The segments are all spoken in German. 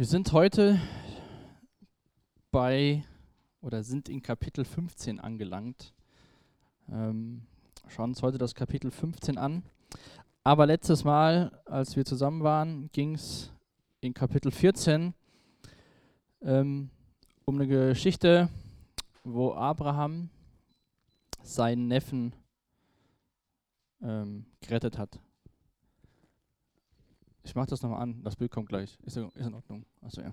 Wir sind heute bei oder sind in Kapitel 15 angelangt. Ähm, schauen uns heute das Kapitel 15 an. Aber letztes Mal, als wir zusammen waren, ging es in Kapitel 14 ähm, um eine Geschichte, wo Abraham seinen Neffen ähm, gerettet hat. Ich mache das nochmal an, das Bild kommt gleich. Ist, ist in Ordnung. Achso, ja.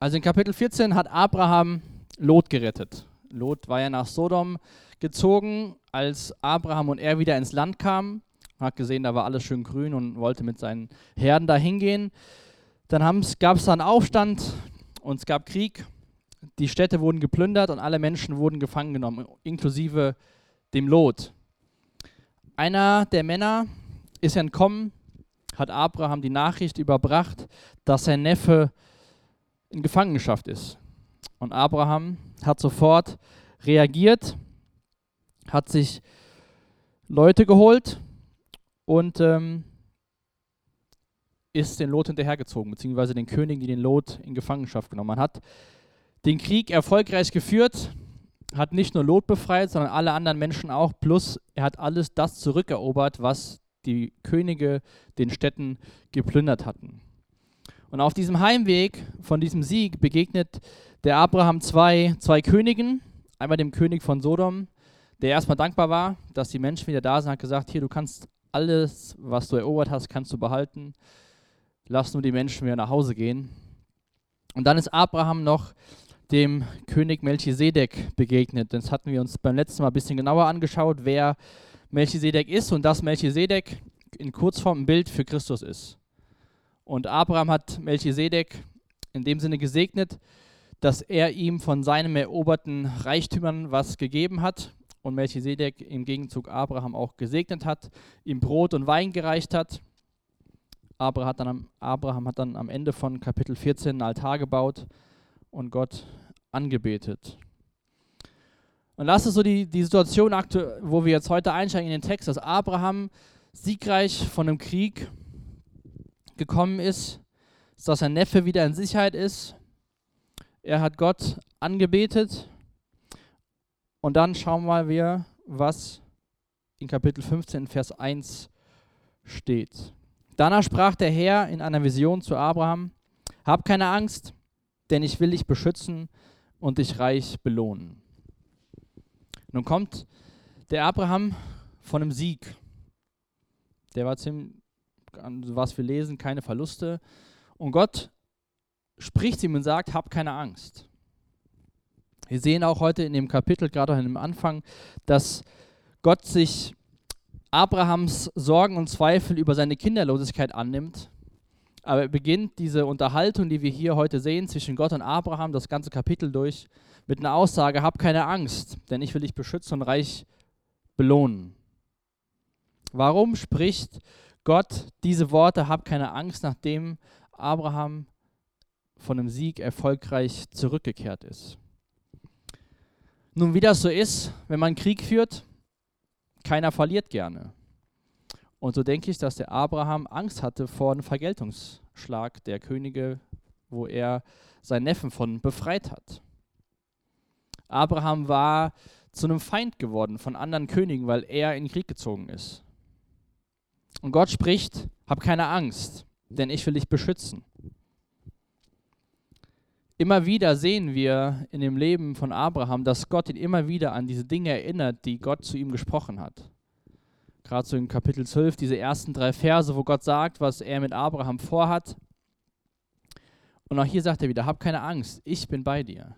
Also in Kapitel 14 hat Abraham Lot gerettet. Lot war ja nach Sodom gezogen, als Abraham und er wieder ins Land kamen. Hat gesehen, da war alles schön grün und wollte mit seinen Herden da hingehen. Dann gab es da einen Aufstand und es gab Krieg. Die Städte wurden geplündert und alle Menschen wurden gefangen genommen, inklusive dem Lot. Einer der Männer ist entkommen, hat Abraham die Nachricht überbracht, dass sein Neffe in Gefangenschaft ist. Und Abraham hat sofort reagiert, hat sich Leute geholt und ähm, ist den Lot hinterhergezogen, beziehungsweise den König, die den Lot in Gefangenschaft genommen. Hat den Krieg erfolgreich geführt, hat nicht nur Lot befreit, sondern alle anderen Menschen auch. Plus er hat alles das zurückerobert, was die Könige den Städten geplündert hatten. Und auf diesem Heimweg von diesem Sieg begegnet der Abraham zwei, zwei Königen. Einmal dem König von Sodom, der erstmal dankbar war, dass die Menschen wieder da sind, hat gesagt, hier, du kannst alles, was du erobert hast, kannst du behalten. Lass nur die Menschen wieder nach Hause gehen. Und dann ist Abraham noch dem König Melchisedek begegnet. Das hatten wir uns beim letzten Mal ein bisschen genauer angeschaut, wer Melchisedek ist und dass Melchisedek in Kurzform ein Bild für Christus ist. Und Abraham hat Melchisedek in dem Sinne gesegnet, dass er ihm von seinem eroberten Reichtümern was gegeben hat und Melchisedek im Gegenzug Abraham auch gesegnet hat, ihm Brot und Wein gereicht hat. Abraham hat dann, Abraham hat dann am Ende von Kapitel 14 einen Altar gebaut und Gott angebetet. Und das ist so die, die Situation, wo wir jetzt heute einsteigen in den Text, dass Abraham siegreich von einem Krieg gekommen ist, dass sein Neffe wieder in Sicherheit ist. Er hat Gott angebetet. Und dann schauen wir mal, was in Kapitel 15, Vers 1 steht. Danach sprach der Herr in einer Vision zu Abraham: Hab keine Angst, denn ich will dich beschützen und dich reich belohnen. Nun kommt der Abraham von einem Sieg. Der war ziemlich, was wir lesen, keine Verluste. Und Gott spricht ihm und sagt, hab keine Angst. Wir sehen auch heute in dem Kapitel, gerade in dem Anfang, dass Gott sich Abrahams Sorgen und Zweifel über seine Kinderlosigkeit annimmt aber er beginnt diese Unterhaltung, die wir hier heute sehen, zwischen Gott und Abraham, das ganze Kapitel durch, mit einer Aussage, hab keine Angst, denn ich will dich beschützen und reich belohnen. Warum spricht Gott diese Worte, hab keine Angst, nachdem Abraham von einem Sieg erfolgreich zurückgekehrt ist? Nun, wie das so ist, wenn man Krieg führt, keiner verliert gerne. Und so denke ich, dass der Abraham Angst hatte vor einem Vergeltungsschlag der Könige, wo er seinen Neffen von befreit hat. Abraham war zu einem Feind geworden von anderen Königen, weil er in den Krieg gezogen ist. Und Gott spricht, hab keine Angst, denn ich will dich beschützen. Immer wieder sehen wir in dem Leben von Abraham, dass Gott ihn immer wieder an diese Dinge erinnert, die Gott zu ihm gesprochen hat gerade so in Kapitel 12, diese ersten drei Verse, wo Gott sagt, was er mit Abraham vorhat. Und auch hier sagt er wieder, hab keine Angst, ich bin bei dir.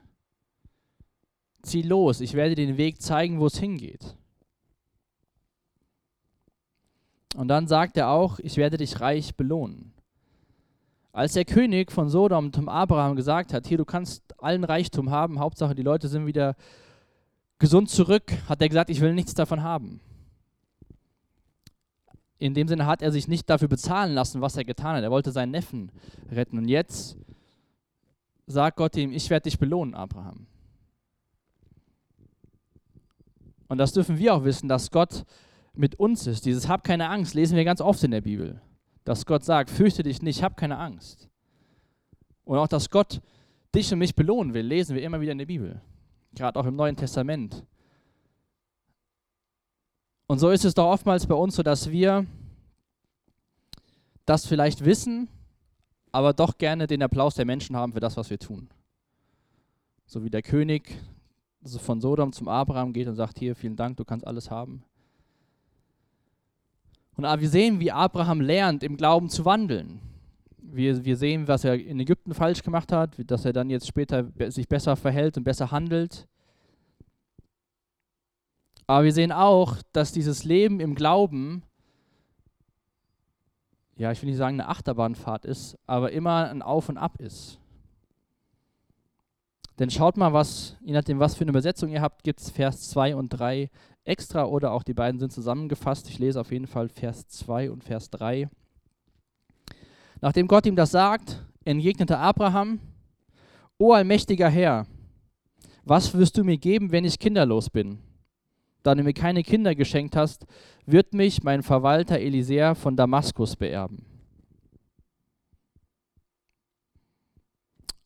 Zieh los, ich werde dir den Weg zeigen, wo es hingeht. Und dann sagt er auch, ich werde dich reich belohnen. Als der König von Sodom zum Abraham gesagt hat, hier, du kannst allen Reichtum haben, Hauptsache die Leute sind wieder gesund zurück, hat er gesagt, ich will nichts davon haben in dem Sinne hat er sich nicht dafür bezahlen lassen, was er getan hat. Er wollte seinen Neffen retten. Und jetzt sagt Gott ihm, ich werde dich belohnen, Abraham. Und das dürfen wir auch wissen, dass Gott mit uns ist. Dieses Hab keine Angst lesen wir ganz oft in der Bibel. Dass Gott sagt, fürchte dich nicht, hab keine Angst. Und auch, dass Gott dich und mich belohnen will, lesen wir immer wieder in der Bibel. Gerade auch im Neuen Testament. Und so ist es doch oftmals bei uns so, dass wir das vielleicht wissen, aber doch gerne den Applaus der Menschen haben für das, was wir tun. So wie der König von Sodom zum Abraham geht und sagt, hier, vielen Dank, du kannst alles haben. Und wir sehen, wie Abraham lernt, im Glauben zu wandeln. Wir, wir sehen, was er in Ägypten falsch gemacht hat, dass er dann jetzt später sich besser verhält und besser handelt. Aber wir sehen auch, dass dieses Leben im Glauben, ja, ich will nicht sagen eine Achterbahnfahrt ist, aber immer ein Auf und Ab ist. Denn schaut mal, was, je nachdem, was für eine Übersetzung ihr habt, gibt es Vers 2 und 3 extra oder auch die beiden sind zusammengefasst. Ich lese auf jeden Fall Vers 2 und Vers 3. Nachdem Gott ihm das sagt, entgegnete Abraham, O allmächtiger Herr, was wirst du mir geben, wenn ich kinderlos bin? Da du mir keine Kinder geschenkt hast, wird mich mein Verwalter Elisär von Damaskus beerben.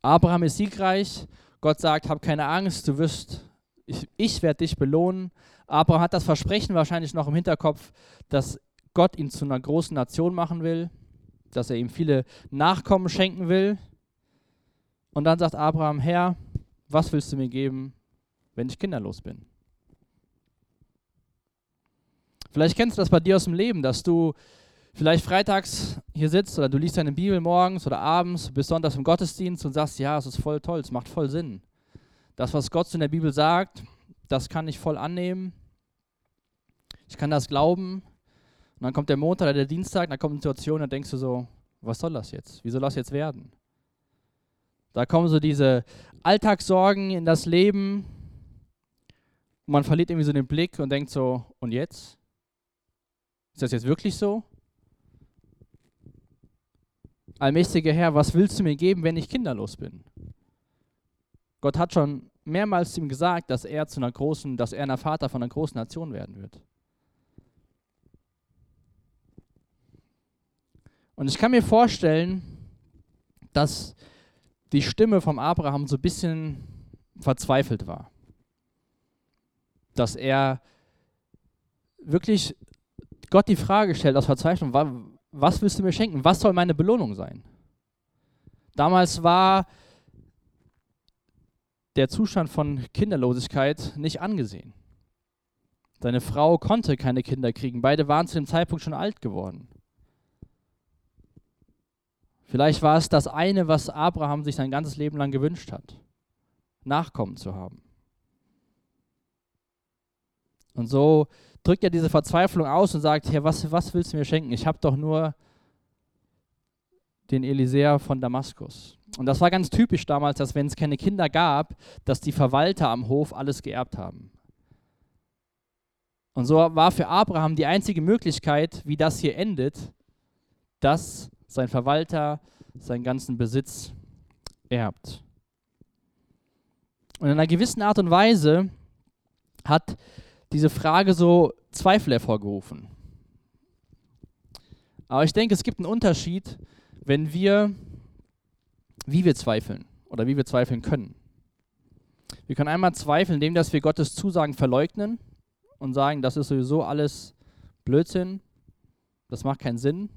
Abraham ist siegreich. Gott sagt, hab keine Angst, du wirst, ich, ich werde dich belohnen. Abraham hat das Versprechen wahrscheinlich noch im Hinterkopf, dass Gott ihn zu einer großen Nation machen will, dass er ihm viele Nachkommen schenken will. Und dann sagt Abraham, Herr, was willst du mir geben, wenn ich kinderlos bin? Vielleicht kennst du das bei dir aus dem Leben, dass du vielleicht freitags hier sitzt oder du liest deine Bibel morgens oder abends, sonntags im Gottesdienst und sagst, ja, es ist voll toll, es macht voll Sinn. Das, was Gott in der Bibel sagt, das kann ich voll annehmen. Ich kann das glauben. Und dann kommt der Montag oder der Dienstag, dann kommt eine Situation, dann denkst du so, was soll das jetzt? Wie soll das jetzt werden? Da kommen so diese Alltagssorgen in das Leben. Und man verliert irgendwie so den Blick und denkt so, und jetzt? Ist das jetzt wirklich so? Allmächtiger Herr, was willst du mir geben, wenn ich kinderlos bin? Gott hat schon mehrmals ihm gesagt, dass er zu einer großen, dass er ein Vater von einer großen Nation werden wird. Und ich kann mir vorstellen, dass die Stimme vom Abraham so ein bisschen verzweifelt war. Dass er wirklich Gott die Frage stellt aus Verzweiflung, was willst du mir schenken? Was soll meine Belohnung sein? Damals war der Zustand von Kinderlosigkeit nicht angesehen. Seine Frau konnte keine Kinder kriegen. Beide waren zu dem Zeitpunkt schon alt geworden. Vielleicht war es das eine, was Abraham sich sein ganzes Leben lang gewünscht hat, Nachkommen zu haben. Und so drückt er diese Verzweiflung aus und sagt, Herr, was, was willst du mir schenken? Ich habe doch nur den Elisär von Damaskus. Und das war ganz typisch damals, dass wenn es keine Kinder gab, dass die Verwalter am Hof alles geerbt haben. Und so war für Abraham die einzige Möglichkeit, wie das hier endet, dass sein Verwalter seinen ganzen Besitz erbt. Und in einer gewissen Art und Weise hat diese Frage so Zweifel hervorgerufen. Aber ich denke, es gibt einen Unterschied, wenn wir wie wir zweifeln oder wie wir zweifeln können. Wir können einmal zweifeln, indem dass wir Gottes Zusagen verleugnen und sagen, das ist sowieso alles Blödsinn, das macht keinen Sinn.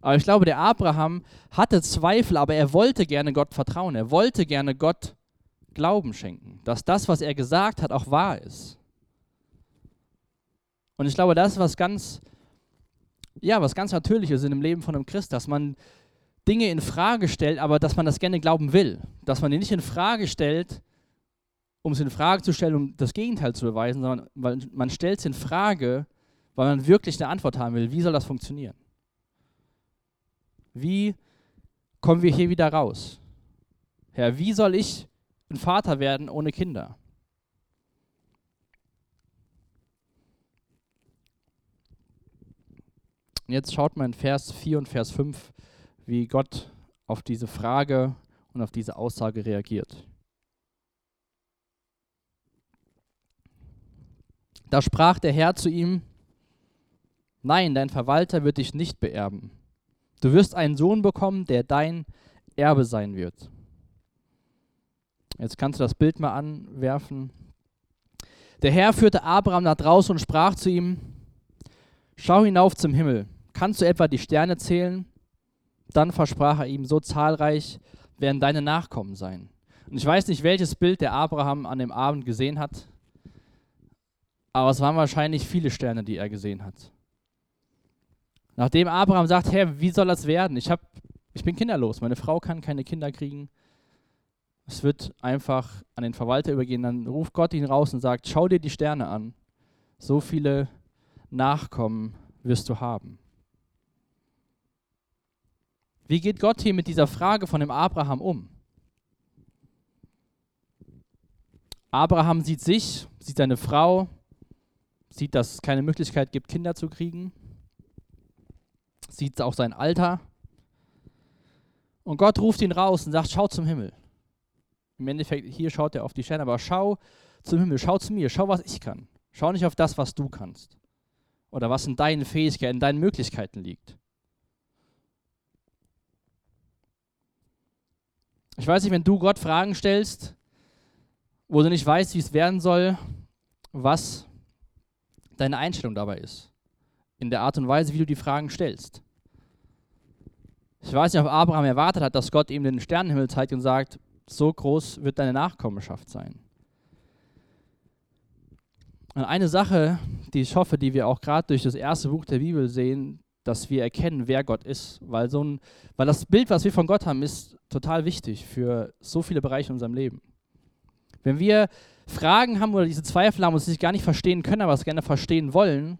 Aber ich glaube, der Abraham hatte Zweifel, aber er wollte gerne Gott vertrauen. Er wollte gerne Gott Glauben schenken, dass das, was er gesagt hat, auch wahr ist. Und ich glaube, das ist was ganz, ja, was ganz Natürliches in dem Leben von einem Christ, dass man Dinge in Frage stellt, aber dass man das gerne glauben will. Dass man die nicht in Frage stellt, um es in Frage zu stellen, um das Gegenteil zu beweisen, sondern weil man stellt es in Frage, weil man wirklich eine Antwort haben will. Wie soll das funktionieren? Wie kommen wir hier wieder raus? Herr, wie soll ich ein Vater werden ohne Kinder? Jetzt schaut mal in Vers 4 und Vers 5 wie Gott auf diese Frage und auf diese Aussage reagiert. Da sprach der Herr zu ihm, Nein, dein Verwalter wird dich nicht beerben. Du wirst einen Sohn bekommen, der dein Erbe sein wird. Jetzt kannst du das Bild mal anwerfen. Der Herr führte Abraham nach draußen und sprach zu ihm, schau hinauf zum Himmel. Kannst du etwa die Sterne zählen? Dann versprach er ihm, so zahlreich werden deine Nachkommen sein. Und ich weiß nicht, welches Bild der Abraham an dem Abend gesehen hat, aber es waren wahrscheinlich viele Sterne, die er gesehen hat. Nachdem Abraham sagt, Herr, wie soll das werden? Ich, hab, ich bin kinderlos, meine Frau kann keine Kinder kriegen. Es wird einfach an den Verwalter übergehen. Dann ruft Gott ihn raus und sagt, schau dir die Sterne an. So viele Nachkommen wirst du haben. Wie geht Gott hier mit dieser Frage von dem Abraham um? Abraham sieht sich, sieht seine Frau, sieht, dass es keine Möglichkeit gibt, Kinder zu kriegen sieht auch sein Alter. Und Gott ruft ihn raus und sagt, schau zum Himmel. Im Endeffekt, hier schaut er auf die Sterne, aber schau zum Himmel, schau zu mir, schau, was ich kann. Schau nicht auf das, was du kannst. Oder was in deinen Fähigkeiten, in deinen Möglichkeiten liegt. Ich weiß nicht, wenn du Gott Fragen stellst, wo du nicht weißt, wie es werden soll, was deine Einstellung dabei ist in der Art und Weise, wie du die Fragen stellst. Ich weiß nicht, ob Abraham erwartet hat, dass Gott ihm den Sternenhimmel zeigt und sagt, so groß wird deine Nachkommenschaft sein. Und eine Sache, die ich hoffe, die wir auch gerade durch das erste Buch der Bibel sehen, dass wir erkennen, wer Gott ist. Weil, so ein, weil das Bild, was wir von Gott haben, ist total wichtig für so viele Bereiche in unserem Leben. Wenn wir Fragen haben oder diese Zweifel haben und sie sich gar nicht verstehen können, aber es gerne verstehen wollen,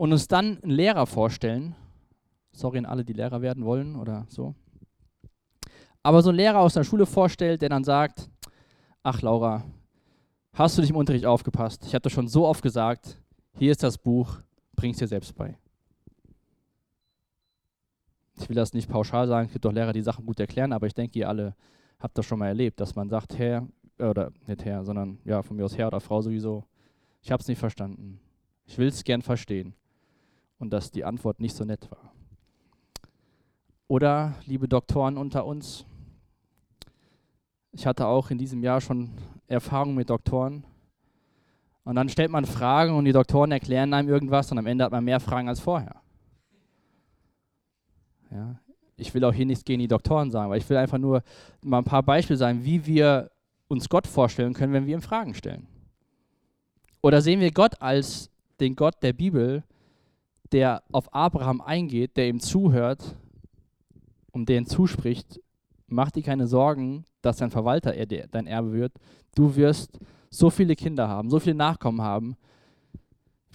und uns dann einen Lehrer vorstellen. Sorry an alle, die Lehrer werden wollen oder so. Aber so ein Lehrer aus der Schule vorstellt, der dann sagt, ach Laura, hast du dich im Unterricht aufgepasst? Ich habe das schon so oft gesagt, hier ist das Buch, bring es dir selbst bei. Ich will das nicht pauschal sagen, es gibt doch Lehrer, die Sachen gut erklären, aber ich denke, ihr alle habt das schon mal erlebt, dass man sagt, Herr, oder nicht Herr, sondern ja, von mir aus Herr oder Frau sowieso, ich habe es nicht verstanden. Ich will es gern verstehen und dass die Antwort nicht so nett war. Oder, liebe Doktoren unter uns, ich hatte auch in diesem Jahr schon Erfahrungen mit Doktoren. Und dann stellt man Fragen und die Doktoren erklären einem irgendwas und am Ende hat man mehr Fragen als vorher. Ja, ich will auch hier nichts gegen die Doktoren sagen, aber ich will einfach nur mal ein paar Beispiele sagen, wie wir uns Gott vorstellen können, wenn wir ihm Fragen stellen. Oder sehen wir Gott als den Gott der Bibel, der auf Abraham eingeht, der ihm zuhört und der ihm zuspricht, mach dir keine Sorgen, dass dein Verwalter dein Erbe wird. Du wirst so viele Kinder haben, so viele Nachkommen haben,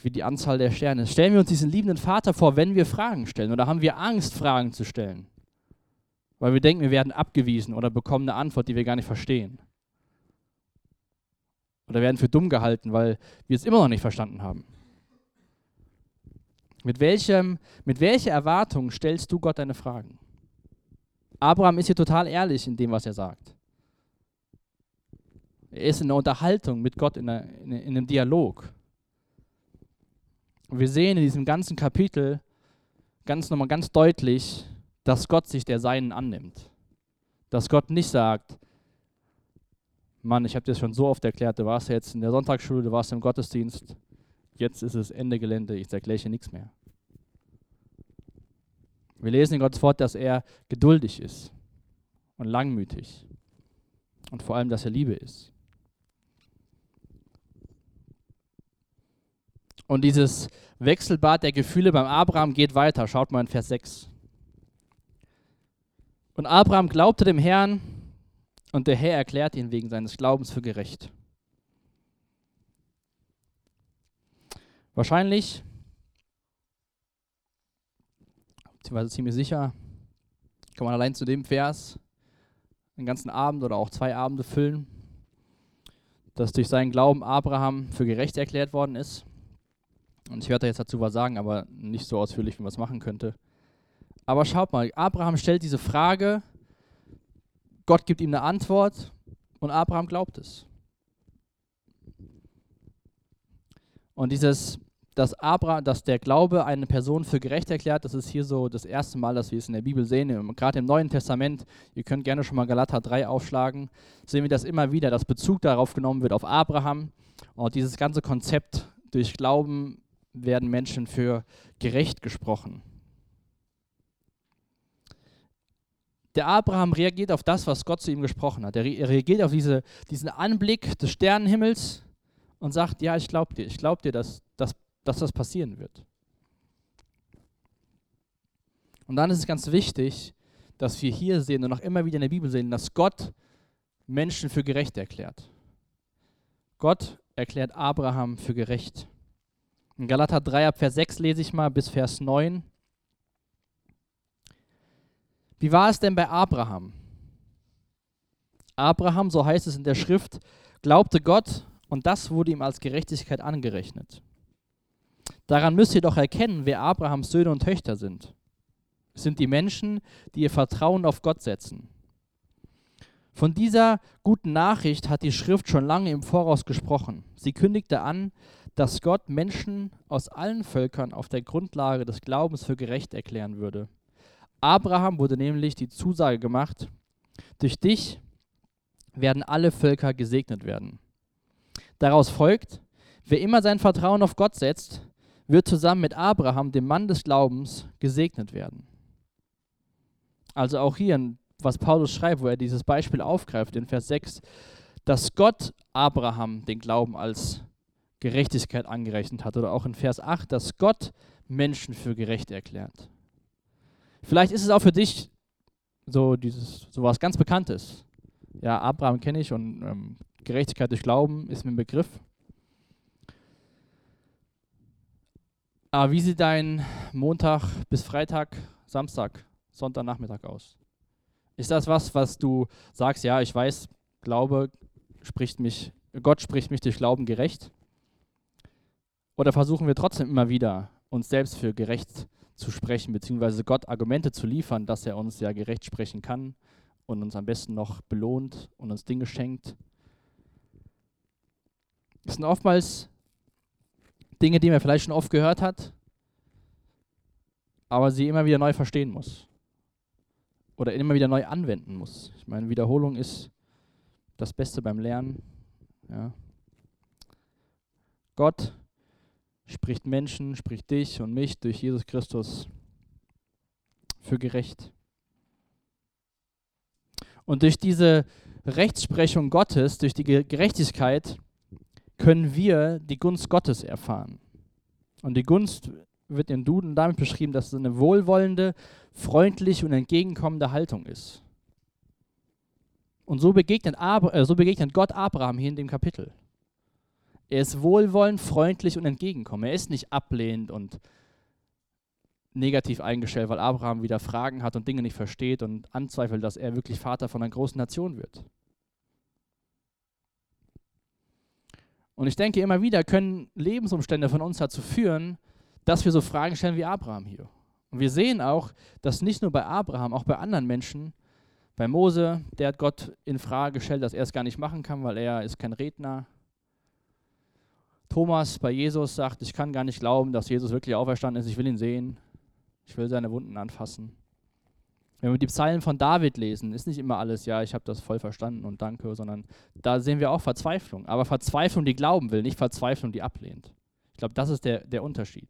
wie die Anzahl der Sterne. Stellen wir uns diesen liebenden Vater vor, wenn wir Fragen stellen oder haben wir Angst, Fragen zu stellen? Weil wir denken, wir werden abgewiesen oder bekommen eine Antwort, die wir gar nicht verstehen. Oder werden für dumm gehalten, weil wir es immer noch nicht verstanden haben. Mit, welchem, mit welcher Erwartung stellst du Gott deine Fragen? Abraham ist hier total ehrlich in dem, was er sagt. Er ist in der Unterhaltung mit Gott, in, einer, in, in einem Dialog. Wir sehen in diesem ganzen Kapitel ganz nochmal ganz deutlich, dass Gott sich der Seinen annimmt. Dass Gott nicht sagt, Mann, ich habe dir das schon so oft erklärt, du warst jetzt in der Sonntagsschule, du warst im Gottesdienst, jetzt ist es Ende Gelände, ich erkläre nichts mehr. Wir lesen in Gottes Wort, dass er geduldig ist und langmütig und vor allem, dass er Liebe ist. Und dieses Wechselbad der Gefühle beim Abraham geht weiter. Schaut mal in Vers 6. Und Abraham glaubte dem Herrn und der Herr erklärt ihn wegen seines Glaubens für gerecht. Wahrscheinlich, beziehungsweise ziemlich sicher, kann man allein zu dem Vers einen ganzen Abend oder auch zwei Abende füllen, dass durch seinen Glauben Abraham für gerecht erklärt worden ist. Und ich werde jetzt dazu was sagen, aber nicht so ausführlich, wie man es machen könnte. Aber schaut mal, Abraham stellt diese Frage, Gott gibt ihm eine Antwort und Abraham glaubt es. Und dieses dass, Abra, dass der Glaube eine Person für gerecht erklärt. Das ist hier so das erste Mal, dass wir es in der Bibel sehen. Gerade im Neuen Testament, ihr könnt gerne schon mal Galater 3 aufschlagen, sehen wir das immer wieder, dass Bezug darauf genommen wird, auf Abraham. Und dieses ganze Konzept, durch Glauben werden Menschen für gerecht gesprochen. Der Abraham reagiert auf das, was Gott zu ihm gesprochen hat. Er reagiert auf diese, diesen Anblick des Sternenhimmels und sagt, ja, ich glaube dir, ich glaube dir, dass, dass, dass das passieren wird. Und dann ist es ganz wichtig, dass wir hier sehen und auch immer wieder in der Bibel sehen, dass Gott Menschen für gerecht erklärt. Gott erklärt Abraham für gerecht. In Galater 3 ab Vers 6 lese ich mal bis Vers 9. Wie war es denn bei Abraham? Abraham, so heißt es in der Schrift, glaubte Gott und das wurde ihm als Gerechtigkeit angerechnet. Daran müsst ihr doch erkennen, wer Abrahams Söhne und Töchter sind. Es sind die Menschen, die ihr Vertrauen auf Gott setzen. Von dieser guten Nachricht hat die Schrift schon lange im Voraus gesprochen. Sie kündigte an, dass Gott Menschen aus allen Völkern auf der Grundlage des Glaubens für gerecht erklären würde. Abraham wurde nämlich die Zusage gemacht, durch dich werden alle Völker gesegnet werden. Daraus folgt, wer immer sein Vertrauen auf Gott setzt, wird zusammen mit Abraham, dem Mann des Glaubens, gesegnet werden. Also auch hier, was Paulus schreibt, wo er dieses Beispiel aufgreift in Vers 6, dass Gott Abraham den Glauben als Gerechtigkeit angerechnet hat. Oder auch in Vers 8, dass Gott Menschen für gerecht erklärt. Vielleicht ist es auch für dich so dieses sowas ganz Bekanntes. Ja, Abraham kenne ich und ähm, Gerechtigkeit durch Glauben ist mir ein Begriff. Aber wie sieht dein Montag bis Freitag, Samstag, Sonntagnachmittag aus? Ist das was, was du sagst, ja, ich weiß, Glaube spricht mich, Gott spricht mich durch Glauben gerecht? Oder versuchen wir trotzdem immer wieder, uns selbst für gerecht zu sprechen, beziehungsweise Gott Argumente zu liefern, dass er uns ja gerecht sprechen kann und uns am besten noch belohnt und uns Dinge schenkt? Es sind oftmals Dinge, die man vielleicht schon oft gehört hat, aber sie immer wieder neu verstehen muss. Oder immer wieder neu anwenden muss. Ich meine, Wiederholung ist das Beste beim Lernen. Ja. Gott spricht Menschen, spricht dich und mich durch Jesus Christus für gerecht. Und durch diese Rechtsprechung Gottes, durch die Gerechtigkeit, können wir die Gunst Gottes erfahren. Und die Gunst wird in Duden damit beschrieben, dass es eine wohlwollende, freundliche und entgegenkommende Haltung ist. Und so begegnet, Ab äh, so begegnet Gott Abraham hier in dem Kapitel. Er ist wohlwollend, freundlich und entgegenkommend. Er ist nicht ablehnend und negativ eingestellt, weil Abraham wieder Fragen hat und Dinge nicht versteht und anzweifelt, dass er wirklich Vater von einer großen Nation wird. Und ich denke, immer wieder können Lebensumstände von uns dazu führen, dass wir so Fragen stellen wie Abraham hier. Und wir sehen auch, dass nicht nur bei Abraham, auch bei anderen Menschen, bei Mose, der hat Gott in Frage gestellt, dass er es gar nicht machen kann, weil er ist kein Redner, Thomas bei Jesus sagt, ich kann gar nicht glauben, dass Jesus wirklich auferstanden ist, ich will ihn sehen, ich will seine Wunden anfassen. Wenn wir die Psalmen von David lesen, ist nicht immer alles, ja, ich habe das voll verstanden und danke, sondern da sehen wir auch Verzweiflung. Aber Verzweiflung, die glauben will, nicht Verzweiflung, die ablehnt. Ich glaube, das ist der, der Unterschied.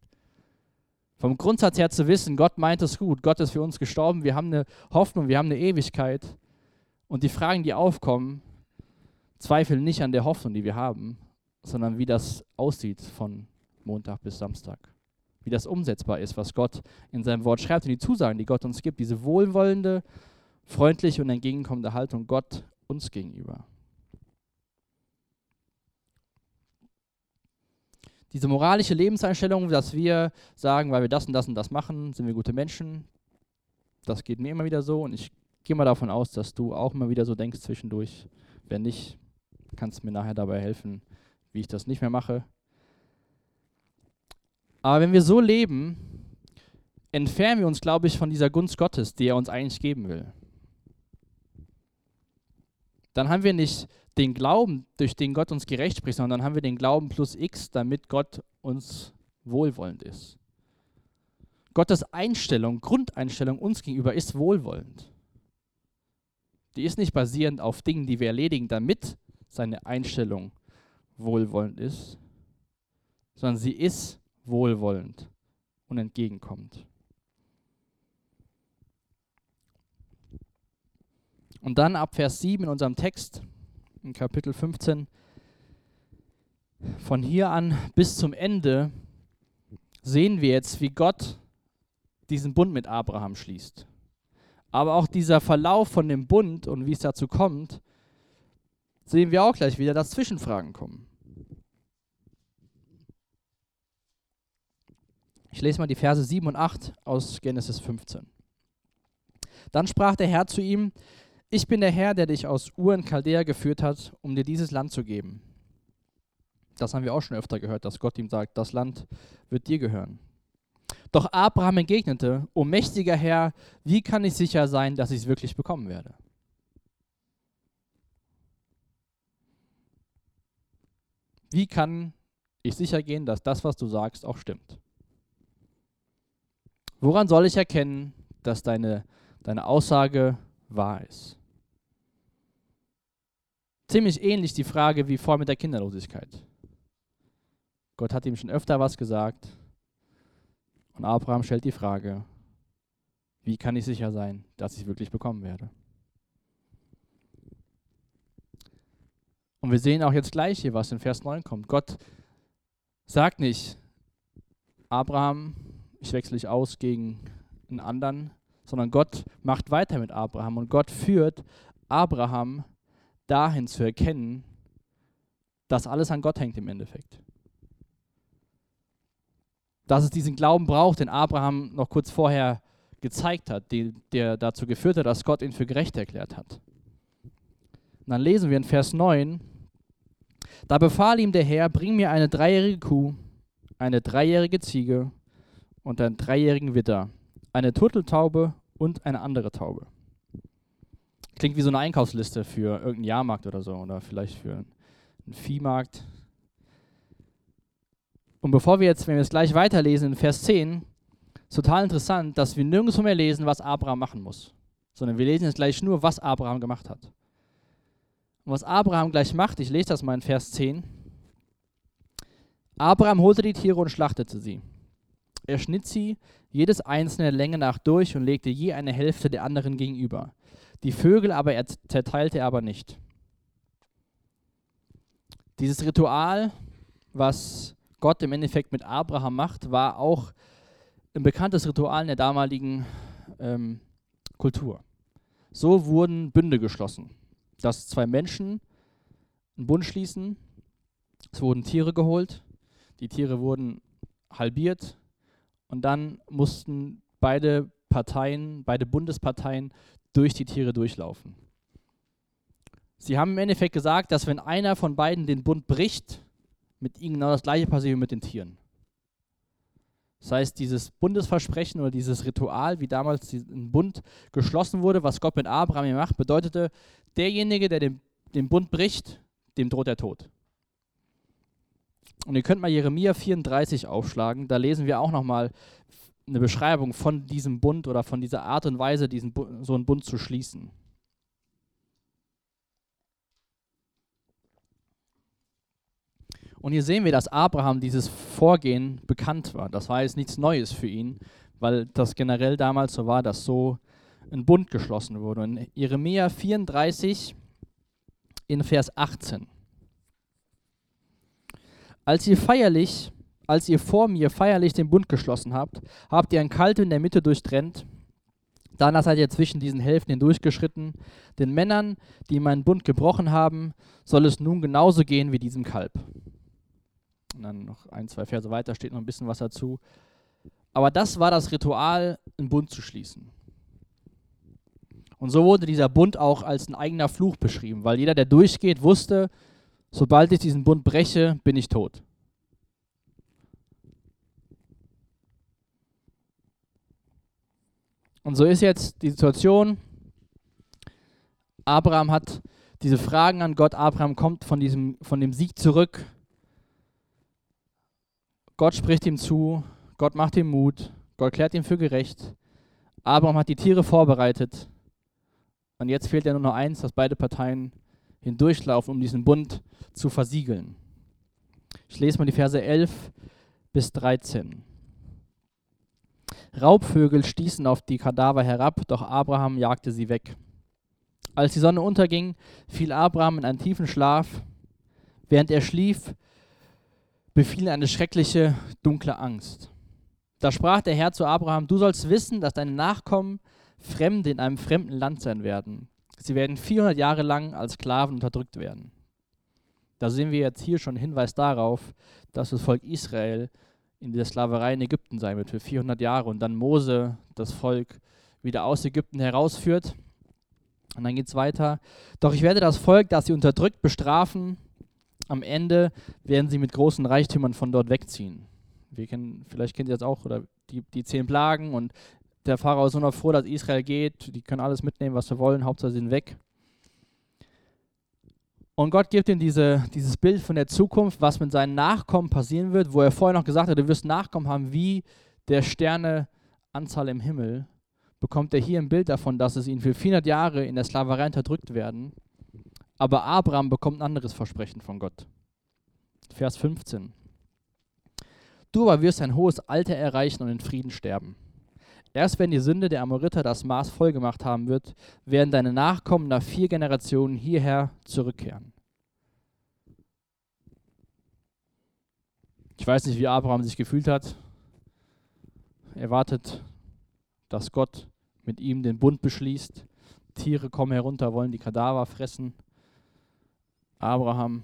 Vom Grundsatz her zu wissen, Gott meint es gut, Gott ist für uns gestorben, wir haben eine Hoffnung, wir haben eine Ewigkeit. Und die Fragen, die aufkommen, zweifeln nicht an der Hoffnung, die wir haben, sondern wie das aussieht von Montag bis Samstag. Wie das umsetzbar ist, was Gott in seinem Wort schreibt und die Zusagen, die Gott uns gibt, diese wohlwollende, freundliche und entgegenkommende Haltung Gott uns gegenüber. Diese moralische Lebenseinstellung, dass wir sagen, weil wir das und das und das machen, sind wir gute Menschen, das geht mir immer wieder so und ich gehe mal davon aus, dass du auch immer wieder so denkst zwischendurch. Wenn nicht, kannst du mir nachher dabei helfen, wie ich das nicht mehr mache. Aber wenn wir so leben, entfernen wir uns, glaube ich, von dieser Gunst Gottes, die er uns eigentlich geben will. Dann haben wir nicht den Glauben, durch den Gott uns gerecht spricht, sondern dann haben wir den Glauben plus X, damit Gott uns wohlwollend ist. Gottes Einstellung, Grundeinstellung uns gegenüber ist wohlwollend. Die ist nicht basierend auf Dingen, die wir erledigen, damit seine Einstellung wohlwollend ist, sondern sie ist wohlwollend und entgegenkommt. Und dann ab Vers 7 in unserem Text, in Kapitel 15, von hier an bis zum Ende sehen wir jetzt, wie Gott diesen Bund mit Abraham schließt. Aber auch dieser Verlauf von dem Bund und wie es dazu kommt, sehen wir auch gleich wieder, dass Zwischenfragen kommen. Ich lese mal die Verse 7 und 8 aus Genesis 15. Dann sprach der Herr zu ihm, ich bin der Herr, der dich aus Ur in Chaldea geführt hat, um dir dieses Land zu geben. Das haben wir auch schon öfter gehört, dass Gott ihm sagt, das Land wird dir gehören. Doch Abraham entgegnete, O mächtiger Herr, wie kann ich sicher sein, dass ich es wirklich bekommen werde? Wie kann ich sicher gehen, dass das, was du sagst, auch stimmt? Woran soll ich erkennen, dass deine, deine Aussage wahr ist? Ziemlich ähnlich die Frage wie vor mit der Kinderlosigkeit. Gott hat ihm schon öfter was gesagt. Und Abraham stellt die Frage, wie kann ich sicher sein, dass ich es wirklich bekommen werde? Und wir sehen auch jetzt gleich hier, was in Vers 9 kommt. Gott sagt nicht, Abraham, ich wechsle dich aus gegen einen anderen, sondern Gott macht weiter mit Abraham und Gott führt Abraham dahin zu erkennen, dass alles an Gott hängt im Endeffekt dass es diesen Glauben braucht, den Abraham noch kurz vorher gezeigt hat, die, der dazu geführt hat, dass Gott ihn für gerecht erklärt hat. Und dann lesen wir in Vers 9, da befahl ihm der Herr, bring mir eine dreijährige Kuh, eine dreijährige Ziege und einen dreijährigen Witter, eine Turteltaube und eine andere Taube. Klingt wie so eine Einkaufsliste für irgendeinen Jahrmarkt oder so oder vielleicht für einen Viehmarkt. Und bevor wir jetzt, wenn wir es gleich weiterlesen in Vers 10, ist total interessant, dass wir nirgendwo mehr lesen, was Abraham machen muss, sondern wir lesen jetzt gleich nur, was Abraham gemacht hat. Und was Abraham gleich macht, ich lese das mal in Vers 10. Abraham holte die Tiere und schlachtete sie. Er schnitt sie, jedes einzelne Länge nach durch und legte je eine Hälfte der anderen gegenüber. Die Vögel aber er zerteilte er aber nicht. Dieses Ritual, was Gott im Endeffekt mit Abraham macht, war auch ein bekanntes Ritual in der damaligen ähm, Kultur. So wurden Bünde geschlossen, dass zwei Menschen einen Bund schließen, es wurden Tiere geholt, die Tiere wurden halbiert und dann mussten beide Parteien, beide Bundesparteien durch die Tiere durchlaufen. Sie haben im Endeffekt gesagt, dass wenn einer von beiden den Bund bricht, mit ihnen genau das gleiche passiert wie mit den Tieren. Das heißt, dieses Bundesversprechen oder dieses Ritual, wie damals ein Bund geschlossen wurde, was Gott mit Abraham macht, bedeutete, derjenige, der den, den Bund bricht, dem droht der Tod. Und ihr könnt mal Jeremia 34 aufschlagen, da lesen wir auch nochmal eine Beschreibung von diesem Bund oder von dieser Art und Weise, diesen, so einen Bund zu schließen. Und hier sehen wir, dass Abraham dieses Vorgehen bekannt war. Das war jetzt nichts Neues für ihn, weil das generell damals so war, dass so ein Bund geschlossen wurde. In Jeremia 34 in Vers 18. Als ihr feierlich, als ihr vor mir feierlich den Bund geschlossen habt, habt ihr ein Kalt in der Mitte durchtrennt. Danach seid ihr zwischen diesen Hälften hindurchgeschritten. Den Männern, die meinen Bund gebrochen haben, soll es nun genauso gehen wie diesem Kalb. Und dann noch ein, zwei Verse weiter steht noch ein bisschen was dazu. Aber das war das Ritual, einen Bund zu schließen. Und so wurde dieser Bund auch als ein eigener Fluch beschrieben, weil jeder, der durchgeht, wusste, sobald ich diesen Bund breche, bin ich tot. Und so ist jetzt die Situation. Abraham hat diese Fragen an Gott. Abraham kommt von, diesem, von dem Sieg zurück Gott spricht ihm zu, Gott macht ihm Mut, Gott klärt ihn für gerecht. Abraham hat die Tiere vorbereitet. Und jetzt fehlt ja nur noch eins, dass beide Parteien hindurchlaufen, um diesen Bund zu versiegeln. Ich lese mal die Verse 11 bis 13. Raubvögel stießen auf die Kadaver herab, doch Abraham jagte sie weg. Als die Sonne unterging, fiel Abraham in einen tiefen Schlaf. Während er schlief, befiel eine schreckliche, dunkle Angst. Da sprach der Herr zu Abraham, du sollst wissen, dass deine Nachkommen Fremde in einem fremden Land sein werden. Sie werden 400 Jahre lang als Sklaven unterdrückt werden. Da sehen wir jetzt hier schon Hinweis darauf, dass das Volk Israel in der Sklaverei in Ägypten sein wird für 400 Jahre und dann Mose das Volk wieder aus Ägypten herausführt. Und dann geht es weiter. Doch ich werde das Volk, das sie unterdrückt, bestrafen. Am Ende werden sie mit großen Reichtümern von dort wegziehen. Wir kennen, vielleicht kennt ihr das auch, oder die, die zehn Plagen und der Pharao ist nur noch froh, dass Israel geht. Die können alles mitnehmen, was sie wollen, Hauptsache sie sind weg. Und Gott gibt ihm diese, dieses Bild von der Zukunft, was mit seinen Nachkommen passieren wird, wo er vorher noch gesagt hat, du wirst Nachkommen haben wie der Sterneanzahl im Himmel, bekommt er hier ein Bild davon, dass es ihnen für 400 Jahre in der Sklaverei unterdrückt werden. Aber Abraham bekommt ein anderes Versprechen von Gott. Vers 15. Du aber wirst ein hohes Alter erreichen und in Frieden sterben. Erst wenn die Sünde der Amoriter das Maß vollgemacht haben wird, werden deine Nachkommen nach vier Generationen hierher zurückkehren. Ich weiß nicht, wie Abraham sich gefühlt hat. Er wartet, dass Gott mit ihm den Bund beschließt. Tiere kommen herunter, wollen die Kadaver fressen. Abraham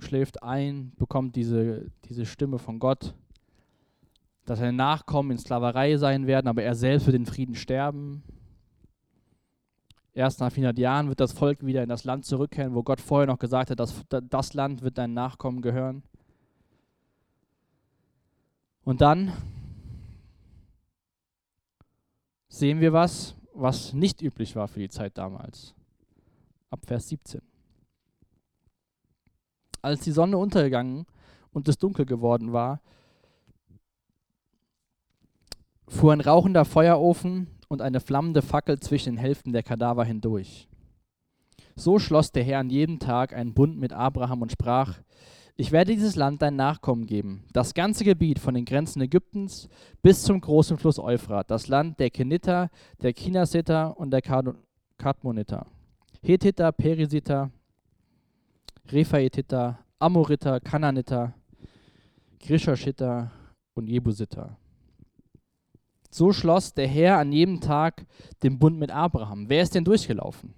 schläft ein, bekommt diese, diese Stimme von Gott dass seine Nachkommen in Sklaverei sein werden, aber er selbst wird in Frieden sterben. Erst nach 400 Jahren wird das Volk wieder in das Land zurückkehren, wo Gott vorher noch gesagt hat, dass das Land wird deinen Nachkommen gehören. Und dann sehen wir was, was nicht üblich war für die Zeit damals. Ab Vers 17. Als die Sonne untergegangen und es dunkel geworden war, fuhr ein rauchender Feuerofen und eine flammende Fackel zwischen den Hälften der Kadaver hindurch. So schloss der Herr an jedem Tag einen Bund mit Abraham und sprach, ich werde dieses Land dein Nachkommen geben, das ganze Gebiet von den Grenzen Ägyptens bis zum großen Fluss Euphrat, das Land der Keniter, der Kinasiter und der Kadmoniter, Hethiter, Perisiter, Rephaititer, Amoriter, Kananiter, Grischerschiter und Jebusiter. So schloss der Herr an jedem Tag den Bund mit Abraham. Wer ist denn durchgelaufen?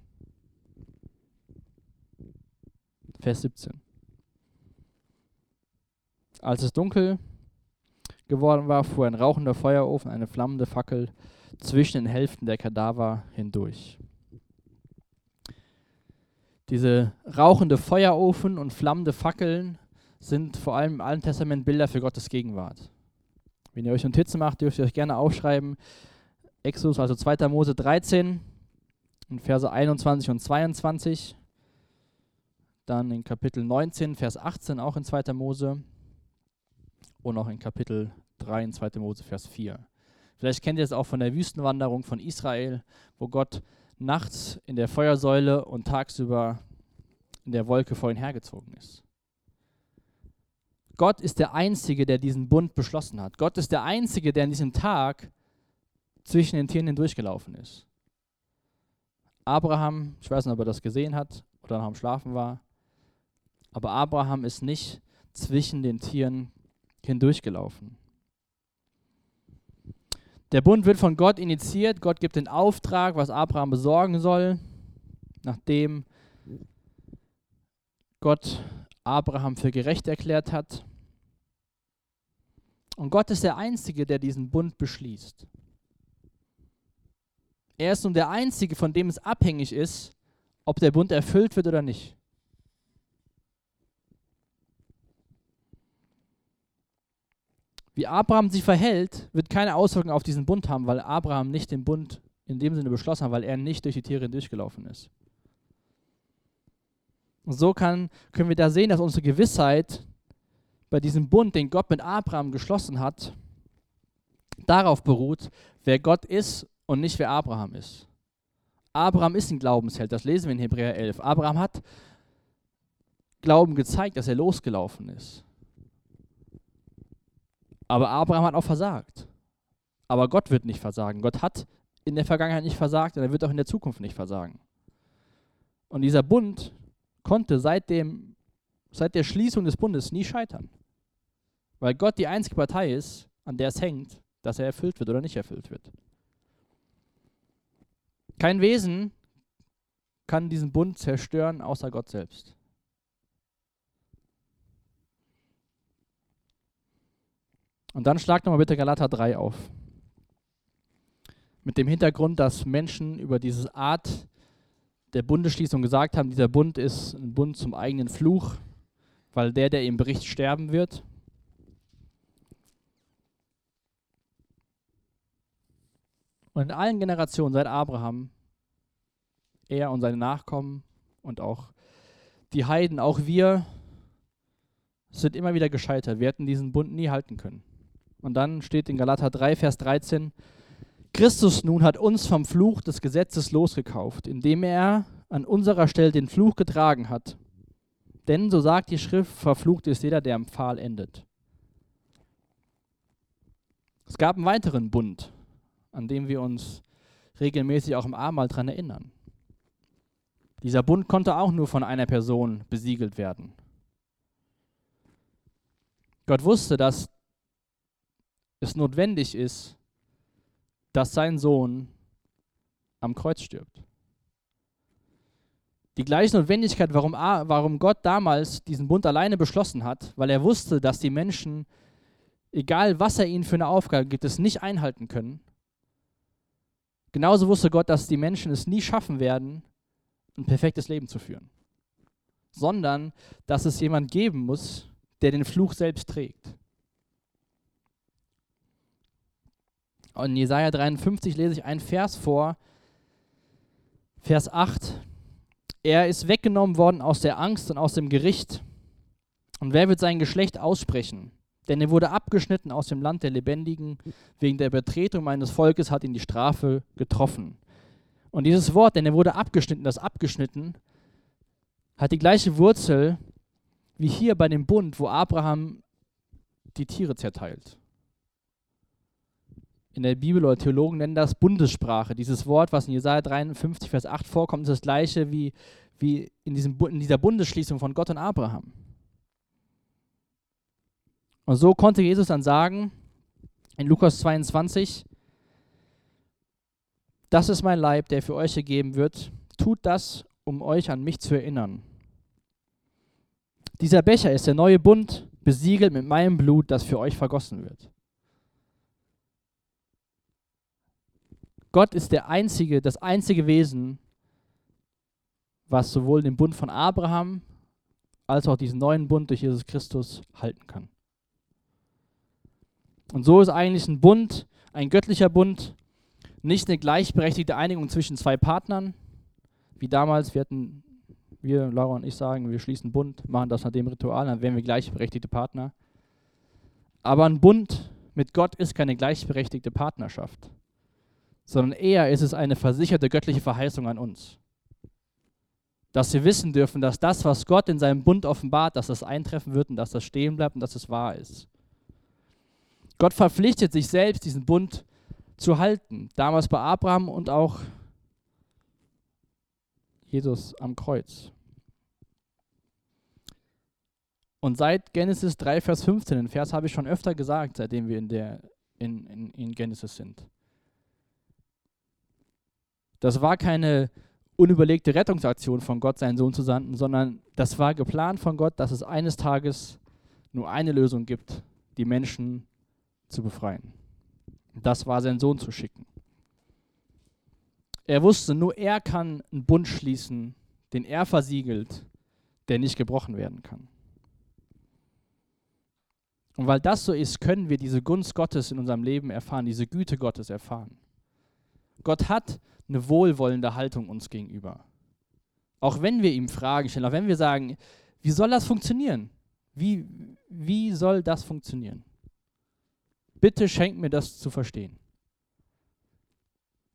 Vers 17. Als es dunkel geworden war, fuhr ein rauchender Feuerofen, eine flammende Fackel zwischen den Hälften der Kadaver hindurch. Diese rauchende Feuerofen und flammende Fackeln sind vor allem im Alten Testament Bilder für Gottes Gegenwart. Wenn ihr euch Notizen macht, dürft ihr euch gerne aufschreiben. Exodus, also 2. Mose 13, in Verse 21 und 22. Dann in Kapitel 19, Vers 18, auch in 2. Mose. Und auch in Kapitel 3, in 2. Mose, Vers 4. Vielleicht kennt ihr es auch von der Wüstenwanderung von Israel, wo Gott nachts in der Feuersäule und tagsüber in der Wolke vor ihnen hergezogen ist. Gott ist der Einzige, der diesen Bund beschlossen hat. Gott ist der Einzige, der in diesem Tag zwischen den Tieren hindurchgelaufen ist. Abraham, ich weiß nicht, ob er das gesehen hat oder noch am Schlafen war, aber Abraham ist nicht zwischen den Tieren hindurchgelaufen. Der Bund wird von Gott initiiert. Gott gibt den Auftrag, was Abraham besorgen soll, nachdem Gott Abraham für gerecht erklärt hat. Und Gott ist der Einzige, der diesen Bund beschließt. Er ist nun der Einzige, von dem es abhängig ist, ob der Bund erfüllt wird oder nicht. Wie Abraham sich verhält, wird keine Auswirkungen auf diesen Bund haben, weil Abraham nicht den Bund in dem Sinne beschlossen hat, weil er nicht durch die Tiere durchgelaufen ist. Und so kann, können wir da sehen, dass unsere Gewissheit bei diesem Bund, den Gott mit Abraham geschlossen hat, darauf beruht, wer Gott ist und nicht wer Abraham ist. Abraham ist ein Glaubensheld, das lesen wir in Hebräer 11. Abraham hat Glauben gezeigt, dass er losgelaufen ist. Aber Abraham hat auch versagt. Aber Gott wird nicht versagen. Gott hat in der Vergangenheit nicht versagt und er wird auch in der Zukunft nicht versagen. Und dieser Bund konnte seit, dem, seit der Schließung des Bundes nie scheitern. Weil Gott die einzige Partei ist, an der es hängt, dass er erfüllt wird oder nicht erfüllt wird. Kein Wesen kann diesen Bund zerstören, außer Gott selbst. Und dann schlag nochmal bitte Galater 3 auf. Mit dem Hintergrund, dass Menschen über diese Art der Bundesschließung gesagt haben, dieser Bund ist ein Bund zum eigenen Fluch, weil der, der im Bericht sterben wird. Und in allen Generationen seit Abraham, er und seine Nachkommen und auch die Heiden, auch wir, sind immer wieder gescheitert. Wir hätten diesen Bund nie halten können. Und dann steht in Galater 3, Vers 13, Christus nun hat uns vom Fluch des Gesetzes losgekauft, indem er an unserer Stelle den Fluch getragen hat. Denn, so sagt die Schrift, verflucht ist jeder, der am Pfahl endet. Es gab einen weiteren Bund, an dem wir uns regelmäßig auch im Abendmahl daran erinnern. Dieser Bund konnte auch nur von einer Person besiegelt werden. Gott wusste, dass es notwendig ist, dass sein Sohn am Kreuz stirbt. Die gleiche Notwendigkeit, warum, warum Gott damals diesen Bund alleine beschlossen hat, weil er wusste, dass die Menschen, egal was er ihnen für eine Aufgabe gibt, es nicht einhalten können. Genauso wusste Gott, dass die Menschen es nie schaffen werden, ein perfektes Leben zu führen, sondern dass es jemand geben muss, der den Fluch selbst trägt. In Jesaja 53 lese ich einen Vers vor, Vers 8. Er ist weggenommen worden aus der Angst und aus dem Gericht. Und wer wird sein Geschlecht aussprechen? Denn er wurde abgeschnitten aus dem Land der Lebendigen. Wegen der Übertretung meines Volkes hat ihn die Strafe getroffen. Und dieses Wort, denn er wurde abgeschnitten, das abgeschnitten, hat die gleiche Wurzel wie hier bei dem Bund, wo Abraham die Tiere zerteilt in der Bibel oder Theologen nennen das Bundessprache. Dieses Wort, was in Jesaja 53, Vers 8 vorkommt, ist das gleiche wie, wie in, diesem, in dieser Bundesschließung von Gott und Abraham. Und so konnte Jesus dann sagen, in Lukas 22, das ist mein Leib, der für euch gegeben wird. Tut das, um euch an mich zu erinnern. Dieser Becher ist der neue Bund, besiegelt mit meinem Blut, das für euch vergossen wird. Gott ist der einzige, das einzige Wesen, was sowohl den Bund von Abraham als auch diesen neuen Bund durch Jesus Christus halten kann. Und so ist eigentlich ein Bund, ein göttlicher Bund, nicht eine gleichberechtigte Einigung zwischen zwei Partnern, wie damals, wir hatten, wir, Laura und ich sagen, wir schließen Bund, machen das nach dem Ritual, dann wären wir gleichberechtigte Partner. Aber ein Bund mit Gott ist keine gleichberechtigte Partnerschaft sondern eher ist es eine versicherte göttliche Verheißung an uns. Dass wir wissen dürfen, dass das, was Gott in seinem Bund offenbart, dass das eintreffen wird und dass das stehen bleibt und dass es wahr ist. Gott verpflichtet sich selbst, diesen Bund zu halten. Damals bei Abraham und auch Jesus am Kreuz. Und seit Genesis 3, Vers 15, den Vers habe ich schon öfter gesagt, seitdem wir in, der, in, in, in Genesis sind. Das war keine unüberlegte Rettungsaktion von Gott, seinen Sohn zu senden, sondern das war geplant von Gott, dass es eines Tages nur eine Lösung gibt, die Menschen zu befreien. Das war sein Sohn zu schicken. Er wusste, nur er kann einen Bund schließen, den er versiegelt, der nicht gebrochen werden kann. Und weil das so ist, können wir diese Gunst Gottes in unserem Leben erfahren, diese Güte Gottes erfahren. Gott hat eine wohlwollende Haltung uns gegenüber. Auch wenn wir ihm Fragen stellen, auch wenn wir sagen, wie soll das funktionieren? Wie, wie soll das funktionieren? Bitte schenkt mir das zu verstehen.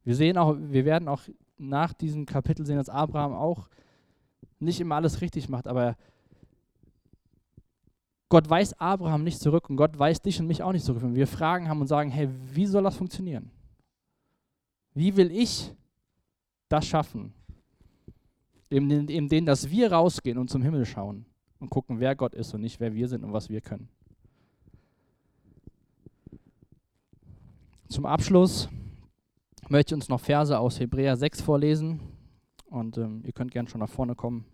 Wir sehen auch, wir werden auch nach diesem Kapitel sehen, dass Abraham auch nicht immer alles richtig macht, aber Gott weist Abraham nicht zurück und Gott weist dich und mich auch nicht zurück. Wenn wir Fragen haben und sagen, hey, wie soll das funktionieren? Wie will ich das schaffen? Eben den, dass wir rausgehen und zum Himmel schauen und gucken, wer Gott ist und nicht wer wir sind und was wir können. Zum Abschluss möchte ich uns noch Verse aus Hebräer 6 vorlesen. Und ähm, ihr könnt gerne schon nach vorne kommen.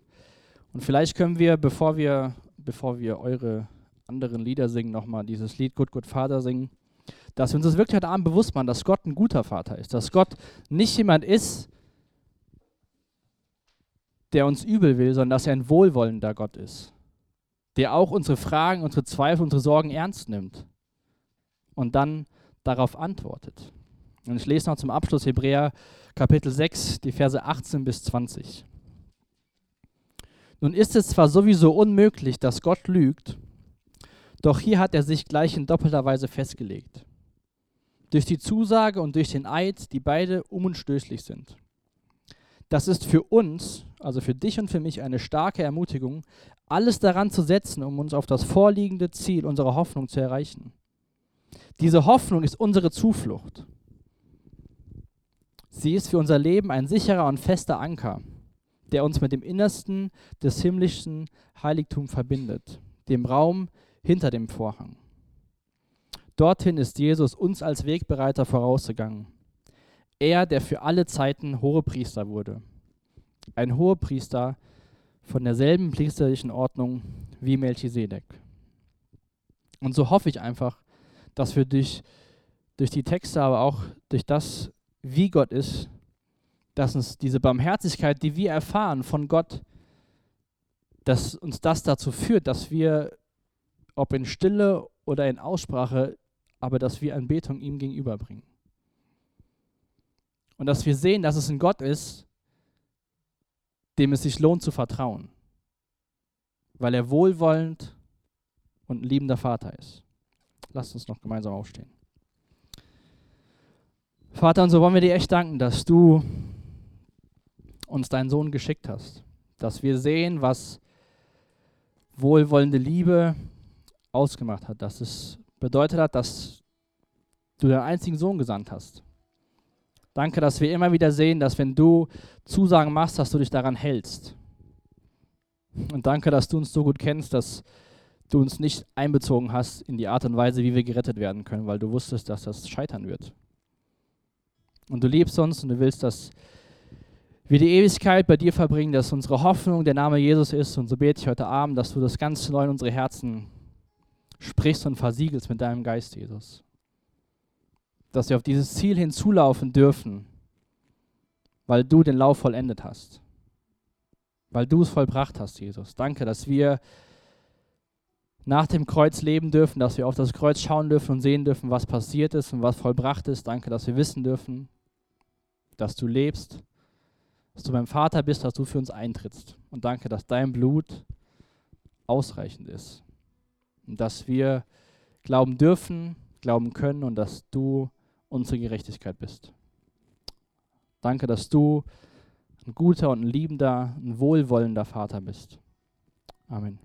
Und vielleicht können wir, bevor wir, bevor wir eure anderen Lieder singen, nochmal dieses Lied Good Good Vater singen, dass wir uns das wirklich heute Abend bewusst machen, dass Gott ein guter Vater ist, dass Gott nicht jemand ist, der uns übel will, sondern dass er ein wohlwollender Gott ist, der auch unsere Fragen, unsere Zweifel, unsere Sorgen ernst nimmt und dann darauf antwortet. Und ich lese noch zum Abschluss Hebräer Kapitel 6, die Verse 18 bis 20. Nun ist es zwar sowieso unmöglich, dass Gott lügt, doch hier hat er sich gleich in doppelter Weise festgelegt. Durch die Zusage und durch den Eid, die beide unumstößlich sind. Das ist für uns, also für dich und für mich, eine starke Ermutigung, alles daran zu setzen, um uns auf das vorliegende Ziel unserer Hoffnung zu erreichen. Diese Hoffnung ist unsere Zuflucht. Sie ist für unser Leben ein sicherer und fester Anker, der uns mit dem Innersten des himmlischen Heiligtums verbindet, dem Raum hinter dem Vorhang. Dorthin ist Jesus uns als Wegbereiter vorausgegangen. Er, der für alle Zeiten Hohepriester wurde. Ein Hohepriester von derselben priesterlichen Ordnung wie Melchisedek. Und so hoffe ich einfach, dass wir durch, durch die Texte, aber auch durch das, wie Gott ist, dass uns diese Barmherzigkeit, die wir erfahren von Gott, dass uns das dazu führt, dass wir, ob in Stille oder in Aussprache, aber dass wir Anbetung ihm gegenüberbringen. Und dass wir sehen, dass es ein Gott ist, dem es sich lohnt zu vertrauen, weil er wohlwollend und ein liebender Vater ist. Lasst uns noch gemeinsam aufstehen. Vater, und so wollen wir dir echt danken, dass du uns deinen Sohn geschickt hast. Dass wir sehen, was wohlwollende Liebe ausgemacht hat. Dass es bedeutet hat, dass du deinen einzigen Sohn gesandt hast. Danke, dass wir immer wieder sehen, dass wenn du Zusagen machst, dass du dich daran hältst. Und danke, dass du uns so gut kennst, dass du uns nicht einbezogen hast in die Art und Weise, wie wir gerettet werden können, weil du wusstest, dass das scheitern wird. Und du liebst uns und du willst, dass wir die Ewigkeit bei dir verbringen, dass unsere Hoffnung der Name Jesus ist. Und so bete ich heute Abend, dass du das ganz neu in unsere Herzen sprichst und versiegelst mit deinem Geist, Jesus. Dass wir auf dieses Ziel hinzulaufen dürfen, weil du den Lauf vollendet hast. Weil du es vollbracht hast, Jesus. Danke, dass wir nach dem Kreuz leben dürfen, dass wir auf das Kreuz schauen dürfen und sehen dürfen, was passiert ist und was vollbracht ist. Danke, dass wir wissen dürfen, dass du lebst, dass du beim Vater bist, dass du für uns eintrittst. Und danke, dass dein Blut ausreichend ist. Und dass wir glauben dürfen, glauben können und dass du unsere Gerechtigkeit bist. Danke, dass du ein guter und ein liebender, ein wohlwollender Vater bist. Amen.